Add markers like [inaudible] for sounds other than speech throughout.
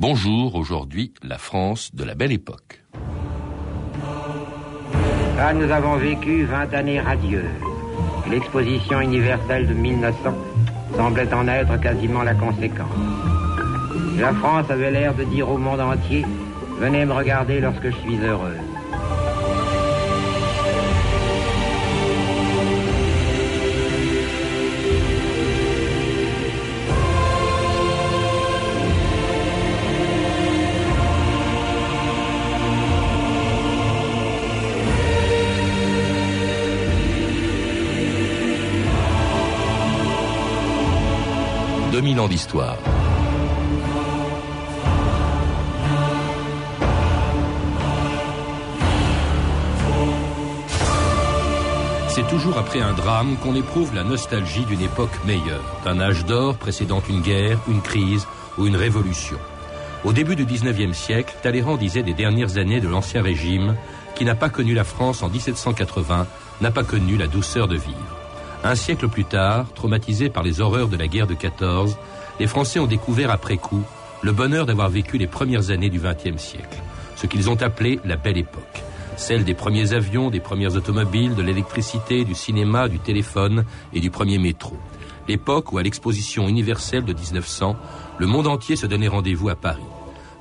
Bonjour, aujourd'hui, la France de la belle époque. Là, nous avons vécu 20 années radieuses. L'exposition universelle de 1900 semblait en être quasiment la conséquence. La France avait l'air de dire au monde entier, venez me regarder lorsque je suis heureuse. 2000 ans d'histoire. C'est toujours après un drame qu'on éprouve la nostalgie d'une époque meilleure, d'un âge d'or précédant une guerre, une crise ou une révolution. Au début du 19e siècle, Talleyrand disait des dernières années de l'Ancien Régime, qui n'a pas connu la France en 1780, n'a pas connu la douceur de vivre. Un siècle plus tard, traumatisés par les horreurs de la guerre de 14, les Français ont découvert après coup le bonheur d'avoir vécu les premières années du XXe siècle, ce qu'ils ont appelé la belle époque, celle des premiers avions, des premières automobiles, de l'électricité, du cinéma, du téléphone et du premier métro. L'époque où, à l'exposition universelle de 1900, le monde entier se donnait rendez-vous à Paris.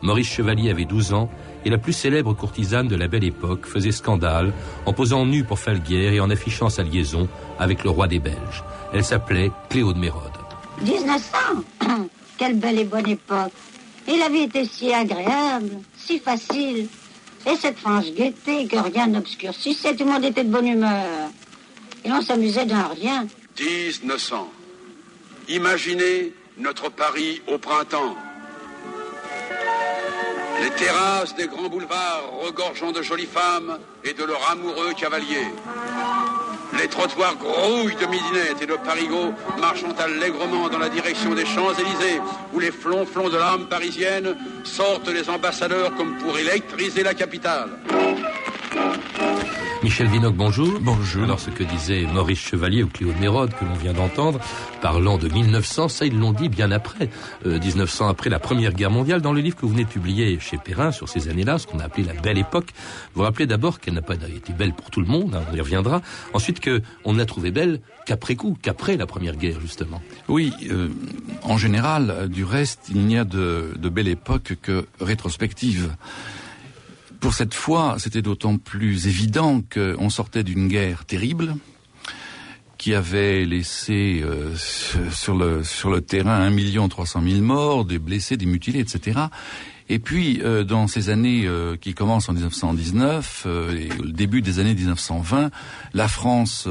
Maurice Chevalier avait 12 ans et la plus célèbre courtisane de la belle époque faisait scandale en posant nue pour Falguière et en affichant sa liaison avec le roi des Belges. Elle s'appelait Cléo de Mérode. 1900 [coughs] Quelle belle et bonne époque Et la vie était si agréable, si facile. Et cette franche gaieté que rien n'obscurcissait, tout le monde était de bonne humeur. Et on s'amusait d'un rien. 1900. Imaginez notre Paris au printemps. Les terrasses des grands boulevards regorgeant de jolies femmes et de leurs amoureux cavaliers. Les trottoirs grouillent de midinettes et de parigots marchant allègrement dans la direction des Champs-Élysées, où les flonflons de l'âme parisienne sortent les ambassadeurs comme pour électriser la capitale. Michel Vinocq, bonjour. Bonjour. Alors, ce que disait Maurice Chevalier ou Cléo de Mérode, que l'on vient d'entendre, parlant de 1900, ça, ils l'ont dit bien après, 1900 euh, après la Première Guerre mondiale. Dans le livre que vous venez de publier chez Perrin sur ces années-là, ce qu'on a appelé la belle époque, vous rappelez d'abord qu'elle n'a pas été belle pour tout le monde, hein, on y reviendra. Ensuite, qu'on ne l'a trouvée belle qu'après coup, qu'après la Première Guerre, justement. Oui, euh, en général, du reste, il n'y a de, de belle époque que rétrospective. Pour cette fois, c'était d'autant plus évident qu'on sortait d'une guerre terrible qui avait laissé euh, [laughs] sur le sur le terrain un million trois cent mille morts, des blessés, des mutilés, etc. Et puis, euh, dans ces années euh, qui commencent en 1919 et le début des années 1920, la France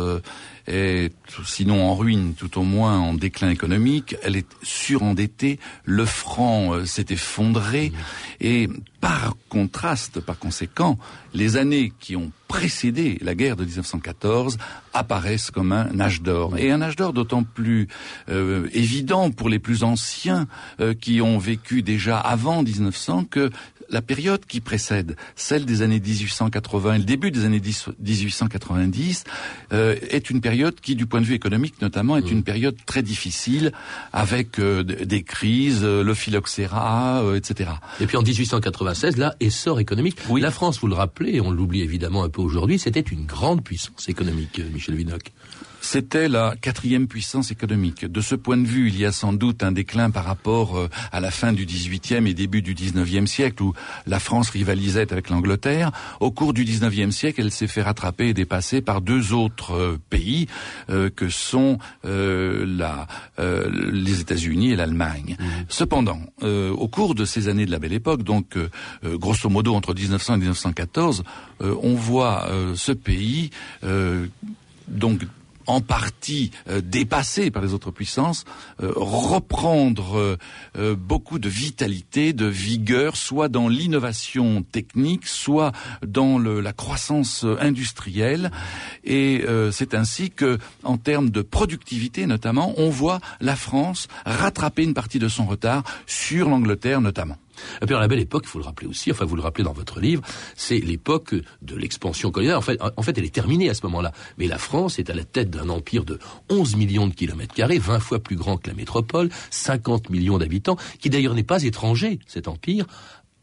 est sinon en ruine, tout au moins en déclin économique. Elle est surendettée, le franc s'est effondré, et par contraste, par conséquent, les années qui ont précédé la guerre de 1914 apparaissent comme un âge d'or. Et un âge d'or d'autant plus euh, évident pour les plus anciens euh, qui ont vécu déjà avant 1900 que la période qui précède, celle des années 1880 et le début des années 1890, euh, est une période qui, du point de vue économique notamment, est une période très difficile, avec euh, des crises, euh, le phylloxéra, etc. Et puis en 1896, là, essor économique. Oui. La France, vous le rappelez, on l'oublie évidemment un peu aujourd'hui, c'était une grande puissance économique, Michel Vinocq. C'était la quatrième puissance économique. De ce point de vue, il y a sans doute un déclin par rapport euh, à la fin du XVIIIe et début du XIXe siècle où la France rivalisait avec l'Angleterre. Au cours du XIXe siècle, elle s'est fait rattraper et dépasser par deux autres euh, pays euh, que sont euh, la, euh, les États-Unis et l'Allemagne. Mmh. Cependant, au cours de ces années de la Belle Époque, donc grosso modo entre 1900 et 1914, on voit ce pays donc en partie euh, dépassé par les autres puissances, euh, reprendre euh, beaucoup de vitalité, de vigueur, soit dans l'innovation technique, soit dans la croissance industrielle. Et c'est ainsi que, en termes de productivité notamment, on voit la France rattraper une partie de son retard sur l'Angleterre notamment. Et puis, la belle époque, il faut le rappeler aussi, enfin, vous le rappelez dans votre livre, c'est l'époque de l'expansion coloniale. En fait, en fait, elle est terminée à ce moment-là. Mais la France est à la tête d'un empire de 11 millions de kilomètres carrés, 20 fois plus grand que la métropole, 50 millions d'habitants, qui d'ailleurs n'est pas étranger, cet empire,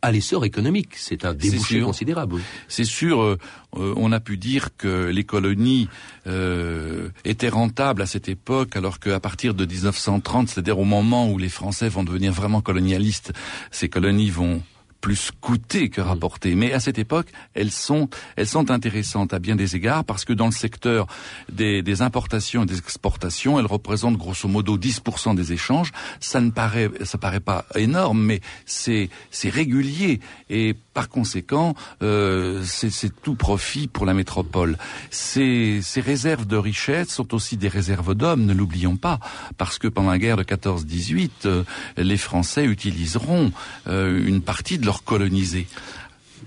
à l'essor économique. C'est un débouché considérable. C'est sûr, euh, euh, on a pu dire que les colonies euh, étaient rentables à cette époque, alors qu'à partir de 1930, c'est-à-dire au moment où les Français vont devenir vraiment colonialistes, ces colonies vont plus coûter que rapporter. Mais à cette époque, elles sont, elles sont intéressantes à bien des égards parce que dans le secteur des, des importations et des exportations, elles représentent grosso modo 10% des échanges. Ça ne paraît, ça paraît pas énorme, mais c'est, c'est régulier et par conséquent, euh, c'est tout profit pour la métropole. Ces, réserves de richesse sont aussi des réserves d'hommes, ne l'oublions pas, parce que pendant la guerre de 14-18, euh, les Français utiliseront euh, une partie de leur colonisés.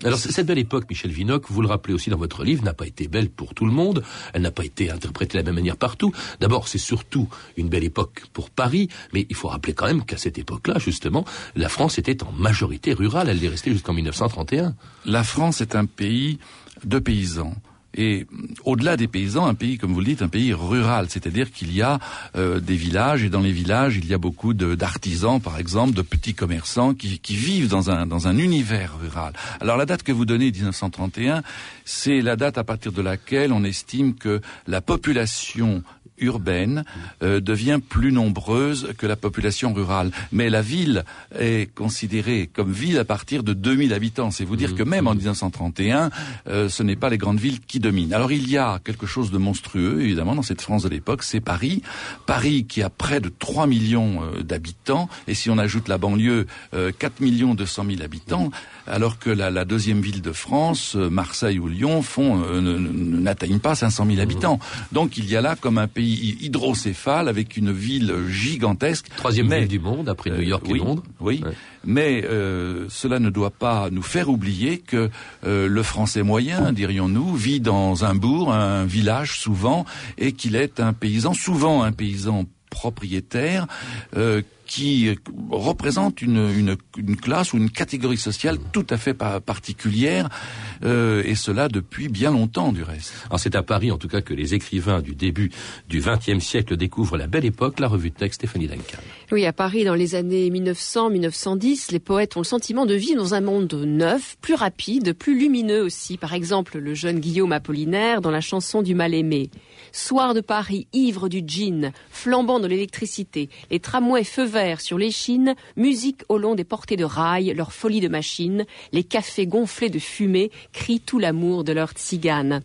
Alors cette belle époque, Michel Vinocq, vous le rappelez aussi dans votre livre, n'a pas été belle pour tout le monde. Elle n'a pas été interprétée de la même manière partout. D'abord, c'est surtout une belle époque pour Paris, mais il faut rappeler quand même qu'à cette époque-là, justement, la France était en majorité rurale. Elle est restée jusqu'en 1931. La France est un pays de paysans et au-delà des paysans, un pays, comme vous le dites, un pays rural, c'est-à-dire qu'il y a euh, des villages, et dans les villages, il y a beaucoup d'artisans, par exemple, de petits commerçants qui, qui vivent dans un, dans un univers rural. Alors la date que vous donnez, 1931, c'est la date à partir de laquelle on estime que la population urbaine euh, devient plus nombreuse que la population rurale. Mais la ville est considérée comme ville à partir de 2000 habitants. C'est vous dire que même en 1931, euh, ce n'est pas les grandes villes qui dominent. Alors il y a quelque chose de monstrueux, évidemment, dans cette France de l'époque, c'est Paris. Paris qui a près de 3 millions euh, d'habitants, et si on ajoute la banlieue, 4 millions 200 000 habitants, alors que la, la deuxième ville de France, Marseille ou Lyon, font n'atteignent pas 500 000 habitants. Donc il y a là comme un pays hydrocéphale avec une ville gigantesque. Troisième ville du monde après New York et euh, Londres. Oui, mais euh, cela ne doit pas nous faire oublier que euh, le Français moyen, dirions-nous, vit dans un bourg, un village souvent, et qu'il est un paysan, souvent un paysan propriétaire qui représente une, une, classe ou une catégorie sociale tout à fait particulière, euh, et cela depuis bien longtemps du reste. c'est à Paris en tout cas que les écrivains du début du XXe siècle découvrent la belle époque, la revue de texte Stéphanie Duncan. Oui, à Paris dans les années 1900-1910, les poètes ont le sentiment de vivre dans un monde neuf, plus rapide, plus lumineux aussi. Par exemple, le jeune Guillaume Apollinaire dans la chanson du mal-aimé. Soir de Paris, ivre du gin, flambant de l'électricité, les tramways feu vert sur l'échine, musique au long des portées de rails, leur folie de machine, les cafés gonflés de fumée crient tout l'amour de leur tzigane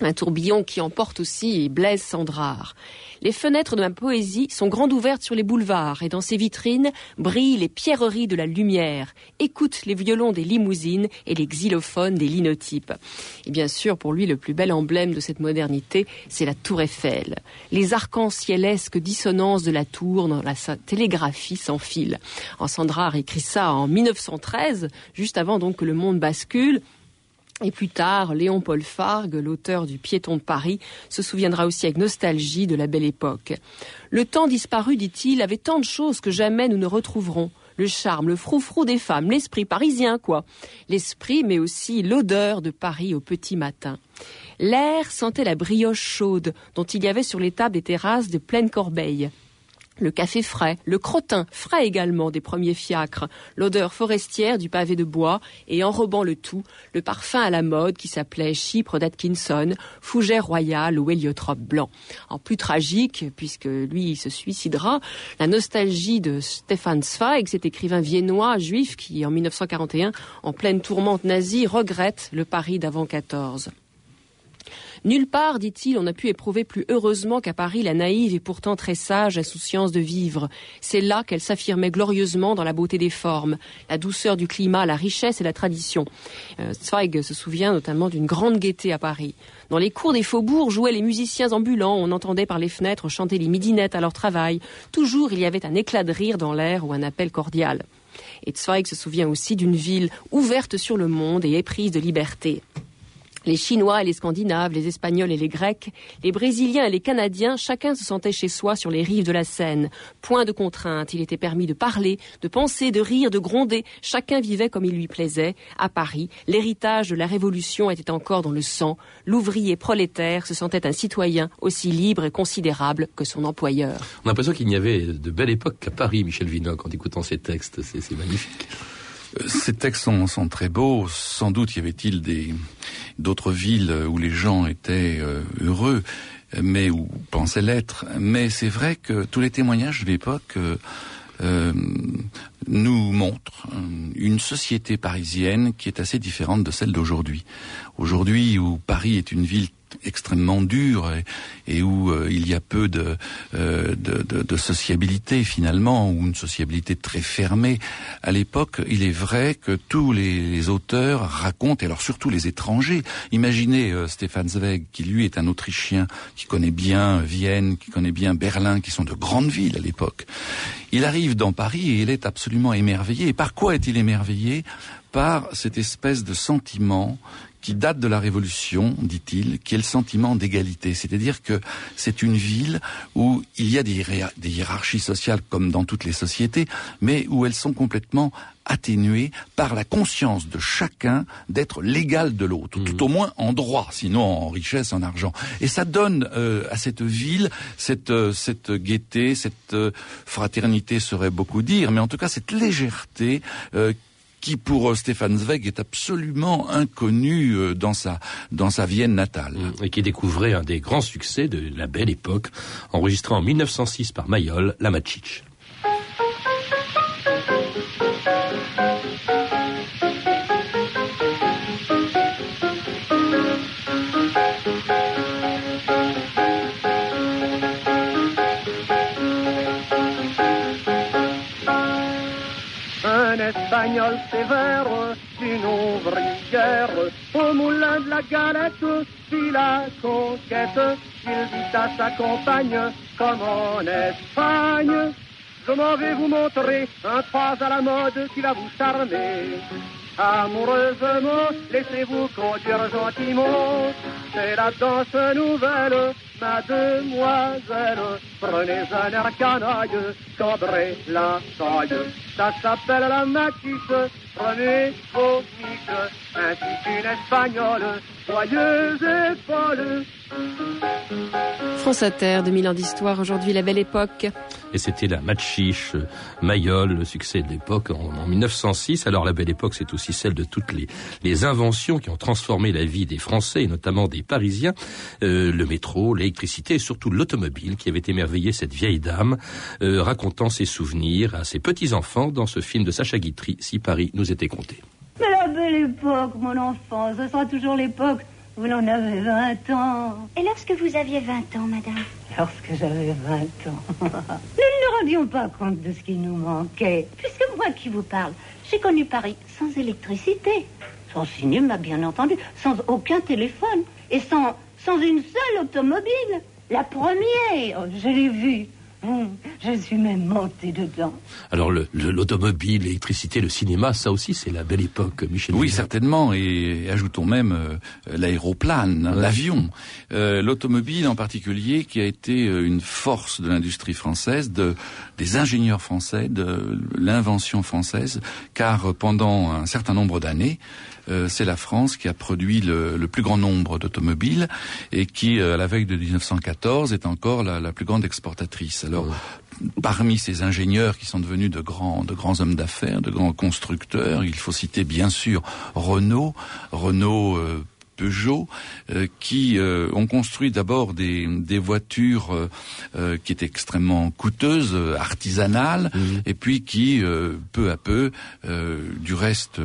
un tourbillon qui emporte aussi Blaise Sandrard. Les fenêtres de ma poésie sont grandes ouvertes sur les boulevards et dans ces vitrines brillent les pierreries de la lumière. Écoute les violons des limousines et les xylophones des linotypes. Et bien sûr, pour lui, le plus bel emblème de cette modernité, c'est la tour Eiffel. Les arc-en-cielesques dissonances de la tour dans la télégraphie s'enfilent. En Sandrard écrit ça en 1913, juste avant donc que le monde bascule. Et plus tard, Léon Paul Fargue, l'auteur du Piéton de Paris, se souviendra aussi avec nostalgie de la belle époque. Le temps disparu, dit-il, avait tant de choses que jamais nous ne retrouverons. Le charme, le froufrou des femmes, l'esprit parisien, quoi. L'esprit, mais aussi l'odeur de Paris au petit matin. L'air sentait la brioche chaude dont il y avait sur les tables des terrasses de pleine corbeille le café frais, le crottin frais également des premiers fiacres, l'odeur forestière du pavé de bois et enrobant le tout, le parfum à la mode qui s'appelait Chypre d'Atkinson, fougère royale ou héliotrope blanc. En plus tragique, puisque lui se suicidera, la nostalgie de Stefan Zweig, cet écrivain viennois juif qui en 1941, en pleine tourmente nazie, regrette le Paris d'avant 14. Nulle part, dit-il, on a pu éprouver plus heureusement qu'à Paris la naïve et pourtant très sage insouciance de vivre. C'est là qu'elle s'affirmait glorieusement dans la beauté des formes, la douceur du climat, la richesse et la tradition. Euh, Zweig se souvient notamment d'une grande gaieté à Paris. Dans les cours des faubourgs jouaient les musiciens ambulants, on entendait par les fenêtres chanter les midinettes à leur travail. Toujours il y avait un éclat de rire dans l'air ou un appel cordial. Et Zweig se souvient aussi d'une ville ouverte sur le monde et éprise de liberté. Les Chinois et les Scandinaves, les Espagnols et les Grecs, les Brésiliens et les Canadiens, chacun se sentait chez soi sur les rives de la Seine. Point de contrainte, il était permis de parler, de penser, de rire, de gronder. Chacun vivait comme il lui plaisait. À Paris, l'héritage de la Révolution était encore dans le sang. L'ouvrier prolétaire se sentait un citoyen aussi libre et considérable que son employeur. On a l'impression qu'il n'y avait de belle époque qu'à Paris, Michel Vinocq, en écoutant ces textes. C'est magnifique. Euh, ces textes sont, très beaux. Sans doute y avait-il des d'autres villes où les gens étaient euh, heureux, mais ou pensaient l'être. Mais c'est vrai que tous les témoignages de l'époque euh, nous montrent une société parisienne qui est assez différente de celle d'aujourd'hui. Aujourd'hui, où Paris est une ville extrêmement dur et, où euh, il y a peu de, euh, de, de, de, sociabilité finalement, ou une sociabilité très fermée. À l'époque, il est vrai que tous les, auteurs racontent, et alors surtout les étrangers, imaginez euh, Stefan Zweig, qui lui est un Autrichien, qui connaît bien Vienne, qui connaît bien Berlin, qui sont de grandes villes à l'époque. Il arrive dans Paris et il est absolument émerveillé. Et par quoi est-il émerveillé? Par cette espèce de sentiment qui date de la Révolution, dit-il, qui est le sentiment d'égalité. C'est-à-dire que c'est une ville où il y a des, hiérarchies sociales comme dans toutes les sociétés, mais où elles sont complètement atténuées par la conscience de chacun d'être l'égal de l'autre, mmh. tout au moins en droit, sinon en richesse, en argent. Et ça donne euh, à cette ville cette, euh, cette gaieté, cette euh, fraternité serait beaucoup dire, mais en tout cas cette légèreté qui pour euh, Stéphane Zweig est absolument inconnu euh, dans sa dans sa Vienne natale. Et qui découvrait un des grands succès de la belle époque, enregistré en 1906 par Mayol, La Machiche. Espagnol sévère, une ouvrière, au moulin de la galette, fit la conquête, il dit à sa compagne, comme en Espagne, je m'en vais vous montrer un pas à la mode qui va vous charmer. Amoureusement, laissez-vous conduire gentiment, c'est la danse nouvelle mademoiselle, prenez un air canaille, cambrez la taille. Ça s'appelle la matisse, prenez vos miques, ainsi qu'une espagnole, joyeuse et folle. France Inter, 2000 ans d'histoire, aujourd'hui la belle époque. Et c'était la Machiche, Mayol, le succès de l'époque en, 1906. Alors la belle époque, c'est aussi celle de toutes les, les, inventions qui ont transformé la vie des Français et notamment des Parisiens. Euh, le métro, l'électricité et surtout l'automobile qui avait émerveillé cette vieille dame, euh, racontant ses souvenirs à ses petits-enfants dans ce film de Sacha Guitry, Si Paris nous était compté. Mais la belle époque, mon enfant, ce sera toujours l'époque vous en avez 20 ans. Et lorsque vous aviez 20 ans, madame Lorsque j'avais 20 ans. [laughs] nous ne nous rendions pas compte de ce qui nous manquait. Puisque moi qui vous parle, j'ai connu Paris sans électricité, sans cinéma, bien entendu, sans aucun téléphone et sans, sans une seule automobile. La première, je l'ai vue Je suis même montée dedans. Alors l'automobile, l'électricité, le cinéma, ça aussi c'est la belle époque, Michel. Oui, certainement, et, ajoutons même euh, l'aéroplane, l'avion, euh, l'automobile en particulier, qui a été euh, une force de l'industrie française, de, des ingénieurs français, de l'invention française, car pendant un certain nombre d'années, euh, c'est la France qui a produit le, plus grand nombre d'automobiles et qui, euh, à la veille de 1914, est encore la, plus grande exportatrice. Alors, parmi ces ingénieurs qui sont devenus de grands, de grands hommes d'affaires, de grands constructeurs, il faut citer bien sûr Renault, Renault euh, Peugeot, qui ont construit d'abord des, voitures qui étaient extrêmement coûteuses, artisanales, mmh. et puis qui, peu à peu, du reste,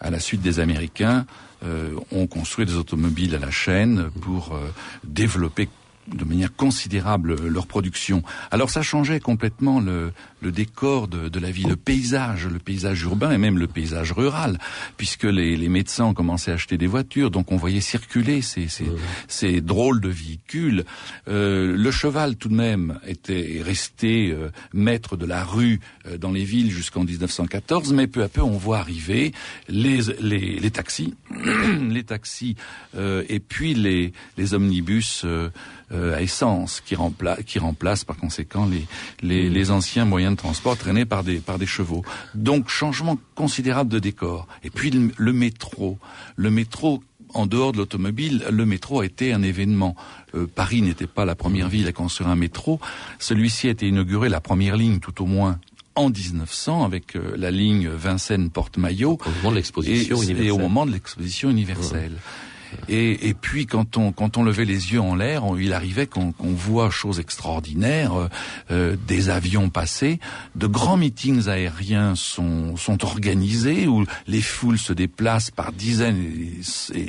à la suite des Américains, euh, ont construit des automobiles à la chaîne pour euh, développer de manière considérable leur production. Alors ça changeait complètement le, le décor de, de, la vie, le paysage, le paysage urbain et même le paysage rural, puisque les, les médecins ont commencé à acheter des voitures, donc on voyait circuler ces, ces, ces drôles de véhicules. Euh, le cheval tout de même était resté euh, maître de la rue euh, dans les villes jusqu'en 1914, mais peu à peu on voit arriver les, les, les taxis, [coughs] les taxis euh, et puis les, les omnibus euh, euh, à essence qui, rempla qui remplacent par conséquent les, les, les, anciens moyens de transport traînés par des, par des chevaux. Donc changement considérable de décor. Et puis le, le métro. Le métro en dehors de l'automobile, le métro a été un événement. Euh, Paris n'était pas la première ville à construire un métro. Celui-ci a été inauguré, la première ligne tout au moins, en 1900 avec euh, la ligne Vincennes-Porte-Maillot. Au moment de l'exposition universelle. Et au moment de l'exposition universelle. Ouais. Et, et, puis quand on quand on levait les yeux en l'air, il arrivait qu'on qu voit choses extraordinaires, euh, euh, des avions passer, de grands meetings aériens sont sont organisés où les foules se déplacent par dizaines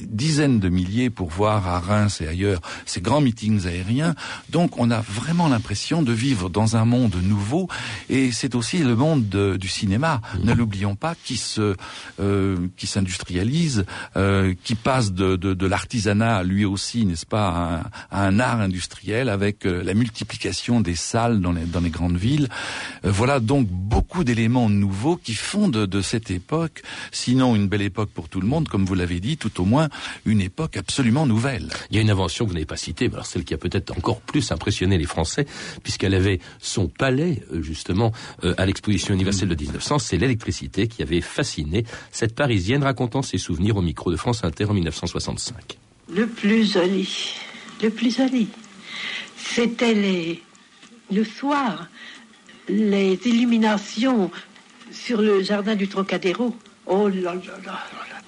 dizaines de milliers pour voir à Reims et ailleurs ces grands meetings aériens. Donc on a vraiment l'impression de vivre dans un monde nouveau et c'est aussi le monde de, du cinéma. Ne l'oublions pas, qui se euh, qui s'industrialise, euh, qui passe de, de de, l'artisanat, lui aussi, n'est-ce pas, à un, art industriel avec euh, la multiplication des salles dans les, grandes villes. Euh, voilà donc beaucoup d'éléments nouveaux qui font de, de, cette époque, sinon une belle époque pour tout le monde, comme vous l'avez dit, tout au moins une époque absolument nouvelle. Il y a une invention que vous n'avez pas citée, alors celle qui a peut-être encore plus impressionné les Français, puisqu'elle avait son palais, euh, justement, à l'exposition universelle de 1900, c'est l'électricité qui avait fasciné cette Parisienne racontant ses souvenirs au micro de France Inter en 1965. Le plus joli, le plus joli, c'était le soir, les illuminations sur le jardin du Trocadéro. Oh là là là là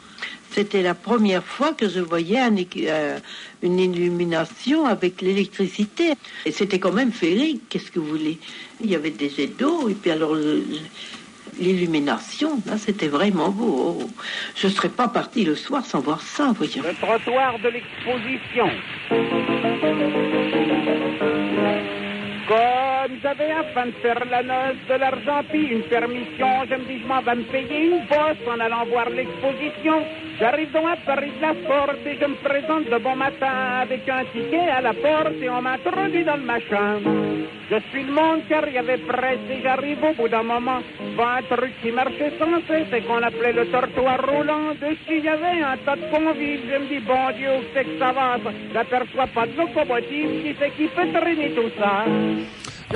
C'était la première fois que je voyais euh, une illumination avec l'électricité. Et c'était quand même féerique, qu'est-ce que vous voulez? Il y avait des jets d'eau, et puis alors l'illumination, c'était vraiment beau. Je ne serais pas parti le soir sans voir ça, voyons. Le trottoir de l'exposition. Comme j'avais afin de faire la noce de l'argent puis une permission, je me dis je m'en vais me payer une bosse en allant voir l'exposition. J'arrive donc à Paris de la porte et je me présente de bon matin avec un ticket à la porte et on m'introduit dans le machin. Je suis le monde car il y avait presse et j'arrive au bout d'un moment. Bah, un truc qui marchait sans cesse et qu'on appelait le tortoir roulant. Dessus il y avait un tas de convives. Je me dis bon Dieu, c'est que ça va? J'aperçois pas de locomotive qui fait qui peut traîner tout ça.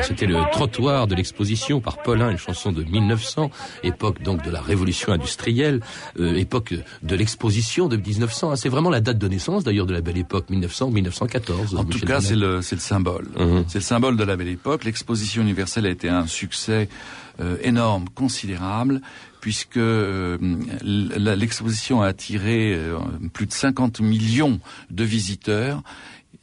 C'était le trottoir de l'exposition par Paulin, une chanson de 1900, époque donc de la révolution industrielle, euh, époque de l'exposition de 1900. C'est vraiment la date de naissance d'ailleurs de la belle époque 1900-1914. En tout cas, c'est le, le symbole. -hmm. C'est le symbole de la belle époque. L'exposition universelle a été un succès euh, énorme, considérable puisque euh, l'exposition a attiré euh, plus de 50 millions de visiteurs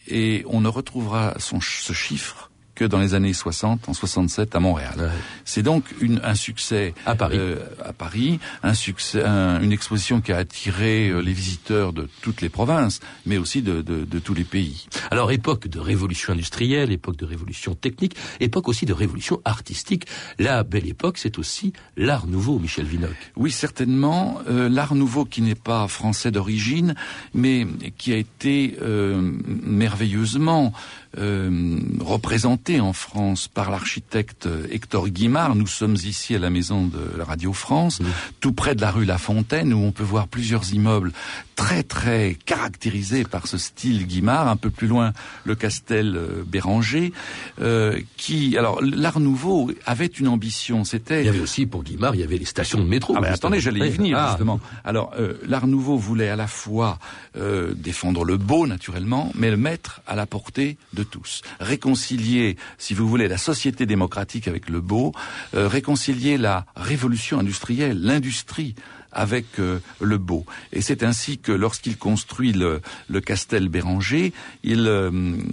et on ne retrouvera son, ce chiffre que dans les années 60, en 67 à Montréal. Ouais. C'est donc une, un succès à Paris, euh, à Paris, un succès, un, une exposition qui a attiré euh, les visiteurs de toutes les provinces, mais aussi de, de, de, tous les pays. Alors époque de révolution industrielle, époque de révolution technique, époque aussi de révolution artistique. La belle époque, c'est aussi l'art nouveau, Michel Vinocq. Oui, certainement, euh, l'art nouveau qui n'est pas français d'origine, mais qui a été euh, merveilleusement euh, représenté en France par l'architecte Hector Guimard. Nous sommes ici à la maison de la Radio France, oui. tout près de la rue La Fontaine, où on peut voir plusieurs immeubles très très caractérisés par ce style Guimard. Un peu plus loin, le Castel Béranger, euh, qui, alors, l'Art Nouveau avait une ambition. C'était. Il y avait aussi pour Guimard, il y avait les stations de métro. Ah ben attendez, j'allais y venir ah. justement. Alors, euh, l'Art Nouveau voulait à la fois euh, défendre le beau naturellement, mais le mettre à la portée de tous. Réconcilier, si vous voulez, la société démocratique avec le beau, euh, réconcilier la révolution industrielle, l'industrie avec euh, le beau. Et c'est ainsi que lorsqu'il construit le, le Castel Béranger, il, euh,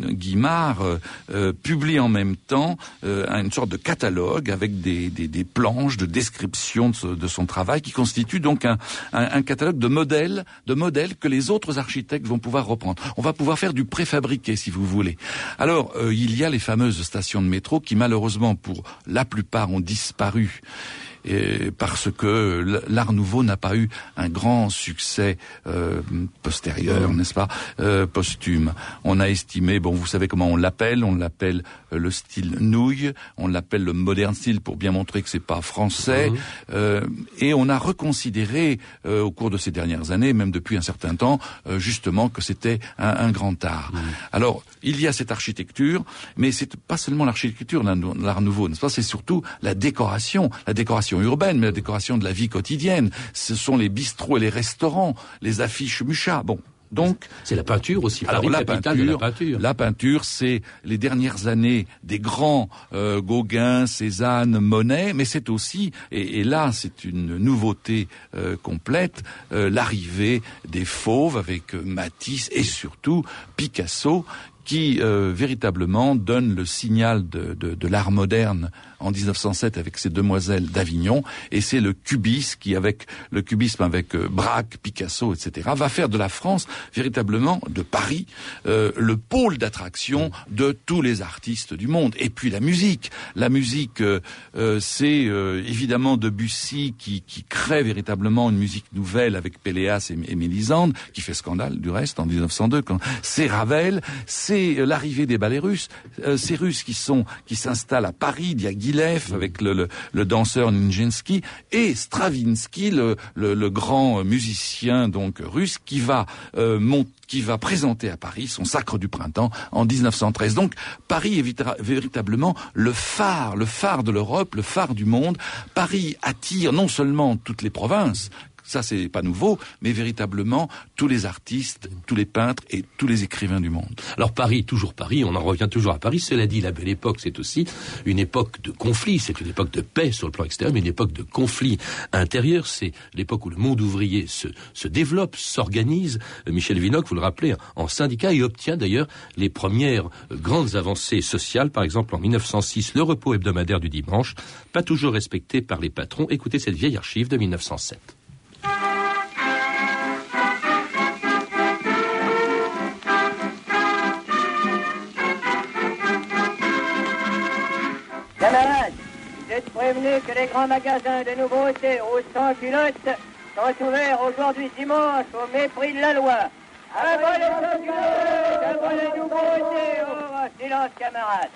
Guimard euh, publie en même temps une sorte de catalogue avec des, des, des planches de description de, de, son travail qui constitue donc un, un, un, catalogue de modèles, de modèles que les autres architectes vont pouvoir reprendre. On va pouvoir faire du préfabriqué si vous voulez. Alors il y a les fameuses stations de métro qui malheureusement pour la plupart ont disparu et parce que l'art nouveau n'a pas eu un grand succès euh, postérieur, n'est-ce pas, euh, posthume. On a estimé, bon, vous savez comment on l'appelle, on l'appelle euh, le style nouille, on l'appelle le modern style pour bien montrer que c'est pas français, mmh. euh, et on a reconsidéré euh, au cours de ces dernières années, même depuis un certain temps, euh, justement que c'était un, un, grand art. Mmh. Alors, il y a cette architecture, mais c'est pas seulement l'architecture, l'art nouveau, n'est-ce pas, c'est surtout la décoration, la décoration décoration urbaine, mais la décoration de la vie quotidienne. Ce sont les bistrots et les restaurants, les affiches Mucha. Bon, donc, c'est la peinture aussi. Alors la peinture, la peinture, la peinture, c'est les dernières années des grands euh, Gauguin, Cézanne, Monet, mais c'est aussi, et, et là c'est une nouveauté euh, complète, euh, l'arrivée des fauves avec Matisse et surtout Picasso qui euh, véritablement donne le signal de, de, de l'art moderne en 1907 avec ces demoiselles d'Avignon, et c'est le cubisme qui, avec le cubisme avec euh, Braque, Picasso, etc., va faire de la France véritablement, de Paris, euh, le pôle d'attraction de tous les artistes du monde. Et puis la musique, la musique, euh, euh c'est euh, évidemment Debussy qui, qui crée véritablement une musique nouvelle avec Péléas et, Mélisande, qui fait scandale du reste en 1902. Quand c'est Ravel, c'est euh, l'arrivée des ballets russes, ces Russes qui sont qui s'installent à Paris, il avec le, danseur Nijinsky et Stravinsky, le, grand musicien donc russe qui va euh, monter qui va présenter à Paris son Sacre du Printemps en 1913. Donc Paris est véritablement le phare, le phare de l'Europe, le phare du monde. Paris attire non seulement toutes les provinces, ça c'est pas nouveau, mais véritablement tous les artistes, tous les peintres et tous les écrivains du monde. Alors Paris, toujours Paris, on en revient toujours à Paris. Cela dit, la belle époque, c'est aussi une époque de conflit, c'est une époque de paix sur le plan extérieur, mais une époque de conflit intérieur. C'est l'époque où le monde ouvrier se, développe, s'organise. Michel Vinocq, vous le rappelez, en syndicat et obtient d'ailleurs les premières grandes avancées sociales. Par exemple, en 1906, le repos hebdomadaire du dimanche, pas toujours respecté par les patrons. Écoutez cette vieille archive de 1907. Prévenu que les grands magasins de nouveautés aux 100 culottes sont ouverts aujourd'hui dimanche au mépris de la loi. Avant les sans avant les nouveautés, oh, silence camarades.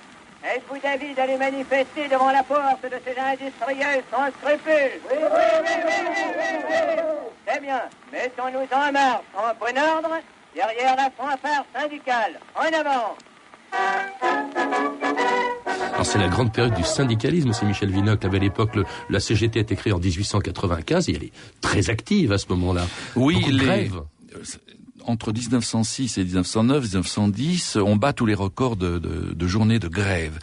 Êtes-vous d'avis d'aller manifester devant la porte de ces industriels sans scrupules? Oui, oui, oui, oui, oui, oui, oui. C'est bien. Mettons-nous en marche en bon ordre derrière la fanfare syndicale. En avant c'est la grande période du syndicalisme, c'est Michel Vinocq. À l'époque, la CGT a été créée en 1895 et elle est très active à ce moment-là. Oui, les... entre 1906 et 1909, 1910, on bat tous les records de, de, de journées de grève.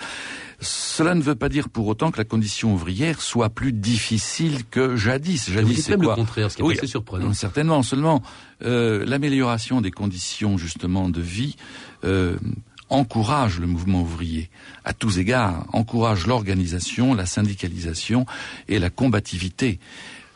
Cela ne veut pas dire pour autant que la condition ouvrière soit plus difficile que jadis. Jadis, c'est quoi le contraire, ce qui est oui, assez surprenant. Certainement, seulement euh, l'amélioration des conditions justement de vie euh, encourage le mouvement ouvrier à tous égards, encourage l'organisation, la syndicalisation et la combativité.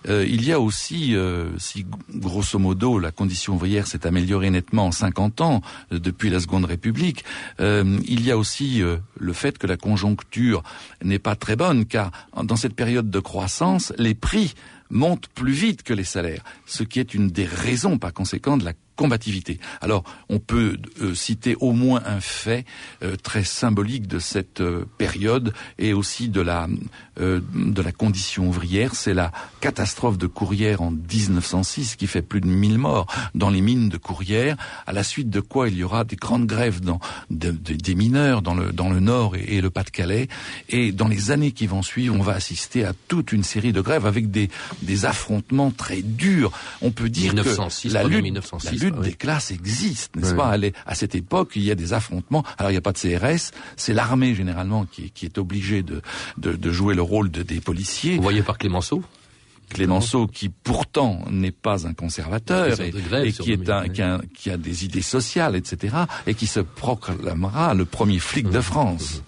Euh, il y a aussi, euh, si grosso modo la condition ouvrière s'est améliorée nettement en 50 ans euh, depuis la Seconde République, euh, il y a aussi euh, le fait que la conjoncture n'est pas très bonne, car dans cette période de croissance, les prix montent plus vite que les salaires, ce qui est une des raisons par conséquent de la combativité. Alors, on peut euh, citer au moins un fait euh, très symbolique de cette euh, période et aussi de la euh, de la condition ouvrière, c'est la catastrophe de Courrières en 1906 qui fait plus de 1000 morts dans les mines de Courrières, à la suite de quoi il y aura des grandes grèves dans de, de, des mineurs dans le dans le nord et, et le Pas-de-Calais et dans les années qui vont suivre, on va assister à toute une série de grèves avec des des affrontements très durs. On peut dire 1906, que la lutte, 1906, la lutte oui. des classes existe, n'est-ce oui. pas? Elle est, À cette époque, il y a des affrontements. Alors, il n'y a pas de CRS, c'est l'armée généralement qui, qui, est obligée de, de, de, jouer le rôle de, des policiers. Vous voyez par Clémenceau? Clémenceau, qui pourtant n'est pas un conservateur et, qui est un, qui, a, qui, a, des idées sociales, etc., et qui se proclamera le premier flic de France.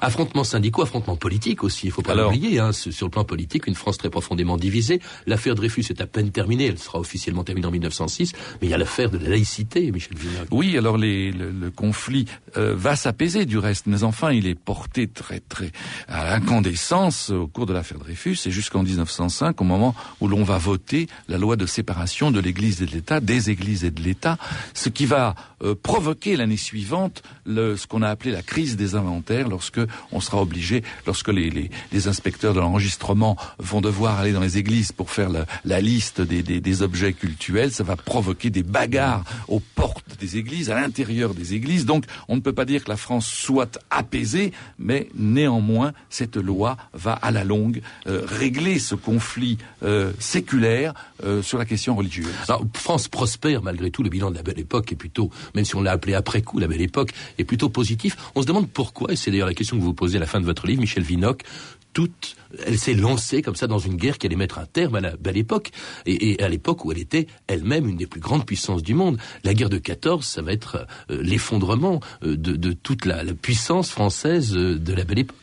Affrontements syndicaux, affrontements politiques aussi, il faut pas l'oublier. Hein, sur le plan politique, une France très profondément divisée. L'affaire Dreyfus est à peine terminée, elle sera officiellement terminée en 1906, mais il y a l'affaire de la laïcité, Michel Vinocq. Oui, alors les, le, le, conflit euh, va s'apaiser du reste, mais enfin il est porté très très à l'incandescence au cours de l'affaire Dreyfus et jusqu'en 1905, au moment où l'on va voter la loi de séparation de l'Église et de l'État, des Églises et de l'État, ce qui va euh, provoquer l'année suivante le, ce qu'on a appelé la crise des inventaires, lorsque on sera obligé, lorsque les, les, les inspecteurs de l'enregistrement vont devoir aller dans les églises pour faire la, la liste des, des, des, objets cultuels, ça va provoquer des bagarres aux portes des églises, à l'intérieur des églises. Donc on ne peut pas dire que la France soit apaisée, mais néanmoins cette loi va à la longue euh, régler ce conflit euh, séculaire euh, sur la question religieuse. Alors, France prospère malgré tout, le bilan de la belle époque est plutôt, même si on l'a appelé après coup, la belle époque est plutôt positif. On se demande pourquoi, et c'est d'ailleurs la question que vous posez à la fin de votre livre, Michel Vinocq, toute, elle s'est lancée comme ça dans une guerre qui allait mettre un terme à la belle époque, et, à l'époque où elle était elle-même une des plus grandes puissances du monde. La guerre de 14, ça va être euh, l'effondrement euh, de, toute la, puissance française euh, de la belle époque.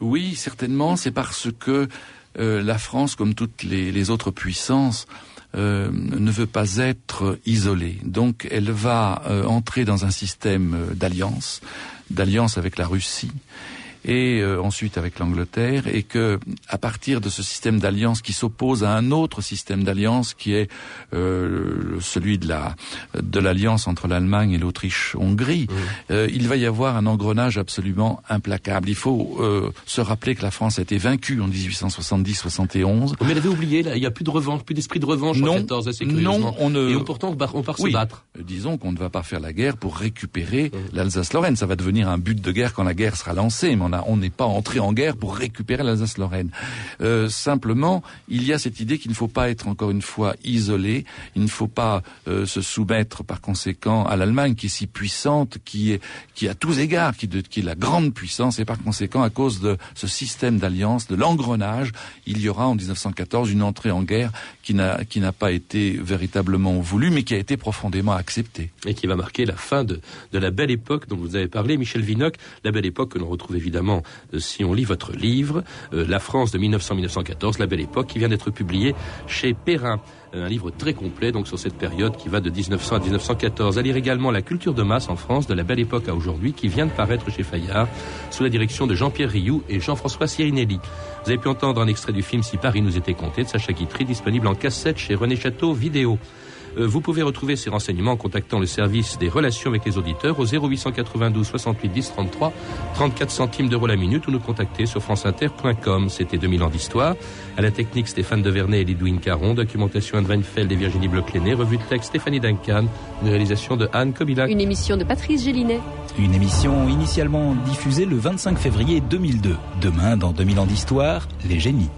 Oui, certainement, c'est parce que la France, comme toutes les, autres puissances, ne veut pas être isolée. Donc elle va entrer dans un système d'alliance, d'alliance avec la Russie et euh, ensuite avec l'Angleterre, et que à partir de ce système d'alliance qui s'oppose à un autre système d'alliance qui est euh, celui de la de l'alliance entre l'Allemagne et l'Autriche-Hongrie, euh, il va y avoir un engrenage absolument implacable. Il faut euh, se rappeler que la France a été vaincue en 1870-71. Mais elle avait oublié, là, il n'y a plus de revanche, plus d'esprit de revanche non, en 14, assez Non, on ne... Et on, pourtant, on part, on part oui, se battre. Disons qu'on ne va pas faire la guerre pour récupérer mmh. l'Alsace-Lorraine. Ça va devenir un but de guerre quand la guerre sera lancée, mais on n'est pas entré en guerre pour récupérer l'Alsace-Lorraine. Euh, simplement, il y a cette idée qu'il ne faut pas être encore une fois isolé, il ne faut pas euh, se soumettre par conséquent à l'Allemagne qui est si puissante, qui est qui à tous égards, qui, de, est la grande puissance, et par conséquent à cause de ce système d'alliance, de l'engrenage, il y aura en 1914 une entrée en guerre qui n'a qui n'a pas été véritablement voulue, mais qui a été profondément acceptée. Et qui va marquer la fin de, de la belle époque dont vous avez parlé, Michel Vinocq, la belle époque que l'on retrouve évidemment euh, si on lit votre livre, euh, La France de 1900-1914, la belle époque, qui vient d'être publié chez Perrin un livre très complet donc sur cette période qui va de 1900 à 1914. À lire également La culture de masse en France de la belle époque à aujourd'hui qui vient de paraître chez Fayard sous la direction de Jean-Pierre Rioux et Jean-François Sirinelli. Vous avez pu entendre un extrait du film Si Paris nous était compté de Sacha Guitry disponible en cassette chez René Château Vidéo. Euh, vous pouvez retrouver ces renseignements en contactant le service des relations avec les auditeurs au 0892 68 10 33 34 centimes d'euros la minute ou nous contacter sur franceinter.com. C'était 2000 ans d'histoire. À la technique, Stéphane Devernay et Lidwin Caron. Documentation Anne Weinfeld et Virginie Bloch-Léné. Revue de texte Stéphanie Duncan. Une réalisation de Anne Kobilac. Une émission de Patrice Gélinet. Une émission initialement diffusée le 25 février 2002. Demain, dans 2000 ans d'histoire, les génies.